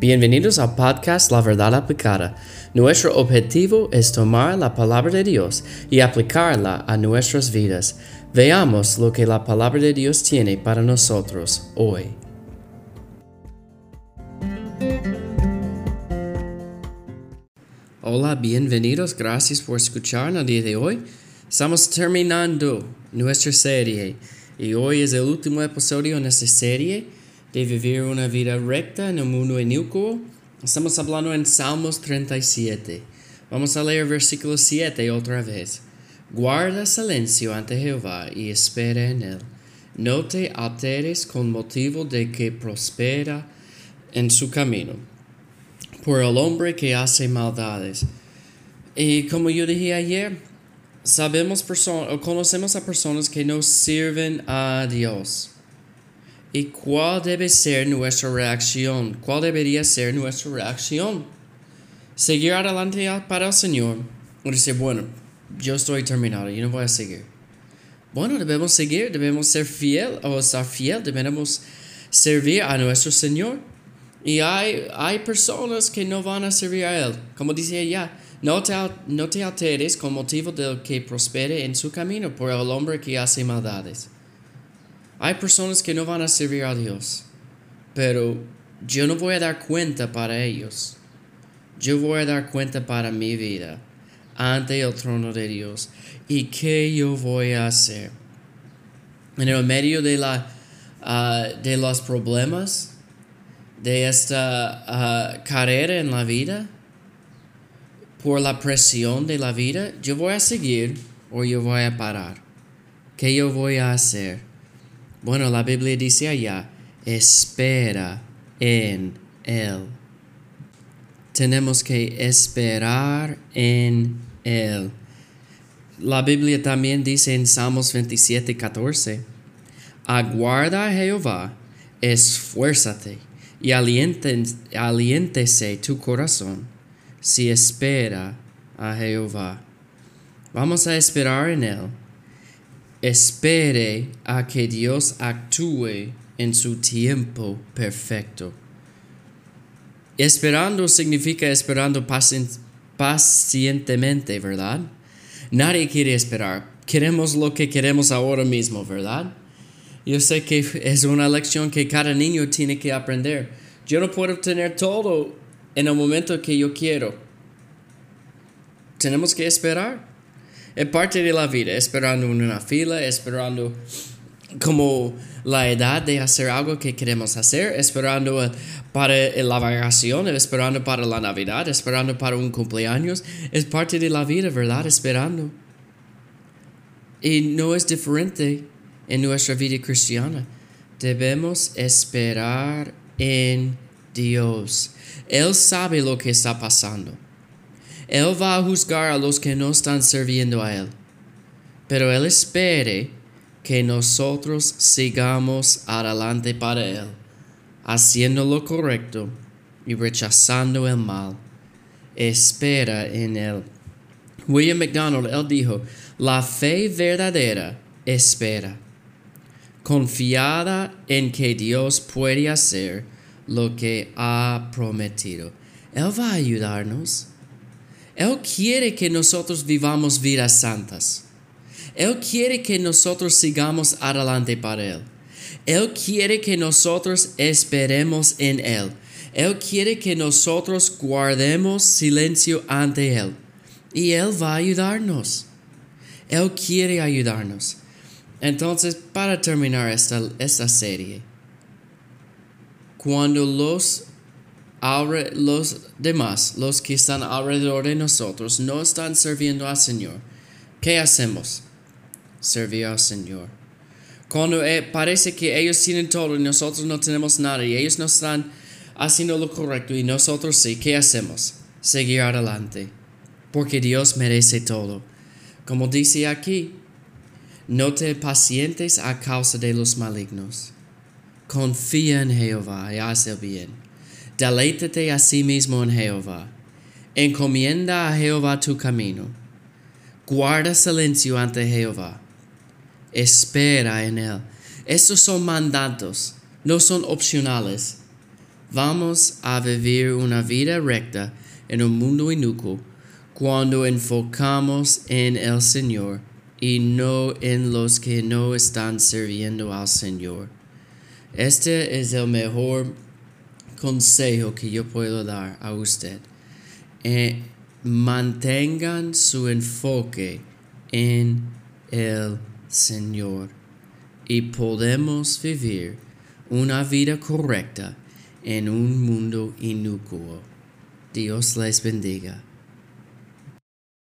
Bienvenidos al podcast La Verdad Aplicada. Nuestro objetivo es tomar la palabra de Dios y aplicarla a nuestras vidas. Veamos lo que la palabra de Dios tiene para nosotros hoy. Hola, bienvenidos, gracias por escuchar el día de hoy. Estamos terminando nuestra serie y hoy es el último episodio en esta serie de vivir una vida recta en el mundo inicuo. Estamos hablando en Salmos 37. Vamos a leer versículo 7 otra vez. Guarda silencio ante Jehová y espera en él. No te alteres con motivo de que prospera en su camino. Por el hombre que hace maldades. Y como yo dije ayer, sabemos o conocemos a personas que no sirven a Dios. ¿Y cuál debe ser nuestra reacción? ¿Cuál debería ser nuestra reacción? Seguir adelante para el Señor o decir, bueno, yo estoy terminado, yo no voy a seguir. Bueno, debemos seguir, debemos ser fiel o estar fiel, debemos servir a nuestro Señor. Y hay, hay personas que no van a servir a Él. Como dice ella, no te, no te alteres con motivo del que prospere en su camino por el hombre que hace maldades. Hay personas que no van a servir a Dios, pero yo no voy a dar cuenta para ellos. Yo voy a dar cuenta para mi vida ante el trono de Dios. ¿Y qué yo voy a hacer? En el medio de, la, ah, de los problemas, de esta ah, carrera en la vida, por la presión de la vida, yo voy a seguir o yo voy a parar. ¿Qué yo voy a hacer? Bueno, la Biblia dice allá, espera en Él. Tenemos que esperar en Él. La Biblia también dice en Salmos 27, 14, aguarda a Jehová, esfuérzate y aliéntese tu corazón si espera a Jehová. Vamos a esperar en Él espere a que Dios actúe en su tiempo perfecto. Esperando significa esperando pacientemente, ¿verdad? Nadie quiere esperar. Queremos lo que queremos ahora mismo, ¿verdad? Yo sé que es una lección que cada niño tiene que aprender. Yo no puedo tener todo en el momento que yo quiero. Tenemos que esperar es parte de la vida, esperando en una fila, esperando como la edad de hacer algo que queremos hacer, esperando para la vacación, esperando para la Navidad, esperando para un cumpleaños. Es parte de la vida, ¿verdad? Esperando. Y no es diferente en nuestra vida cristiana. Debemos esperar en Dios. Él sabe lo que está pasando. Él va a juzgar a los que no están sirviendo a Él. Pero Él espere que nosotros sigamos adelante para Él, haciendo lo correcto y rechazando el mal. Espera en Él. William McDonald, él dijo, la fe verdadera espera, confiada en que Dios puede hacer lo que ha prometido. Él va a ayudarnos. Él quiere que nosotros vivamos vidas santas. Él quiere que nosotros sigamos adelante para Él. Él quiere que nosotros esperemos en Él. Él quiere que nosotros guardemos silencio ante Él. Y Él va a ayudarnos. Él quiere ayudarnos. Entonces, para terminar esta, esta serie, cuando los los demás, los que están alrededor de nosotros, no están sirviendo al Señor, ¿qué hacemos? Servir al Señor. Cuando eh, parece que ellos tienen todo y nosotros no tenemos nada y ellos no están haciendo lo correcto y nosotros sí, ¿qué hacemos? Seguir adelante. Porque Dios merece todo. Como dice aquí, no te pacientes a causa de los malignos. Confía en Jehová y haz el bien. Deleítate a sí mismo en Jehová. Encomienda a Jehová tu camino. Guarda silencio ante Jehová. Espera en Él. Estos son mandatos, no son opcionales. Vamos a vivir una vida recta en un mundo inocuo cuando enfocamos en el Señor y no en los que no están sirviendo al Señor. Este es el mejor consejo que yo puedo dar a usted. Eh, mantengan su enfoque en el Señor y podemos vivir una vida correcta en un mundo inocuo. Dios les bendiga.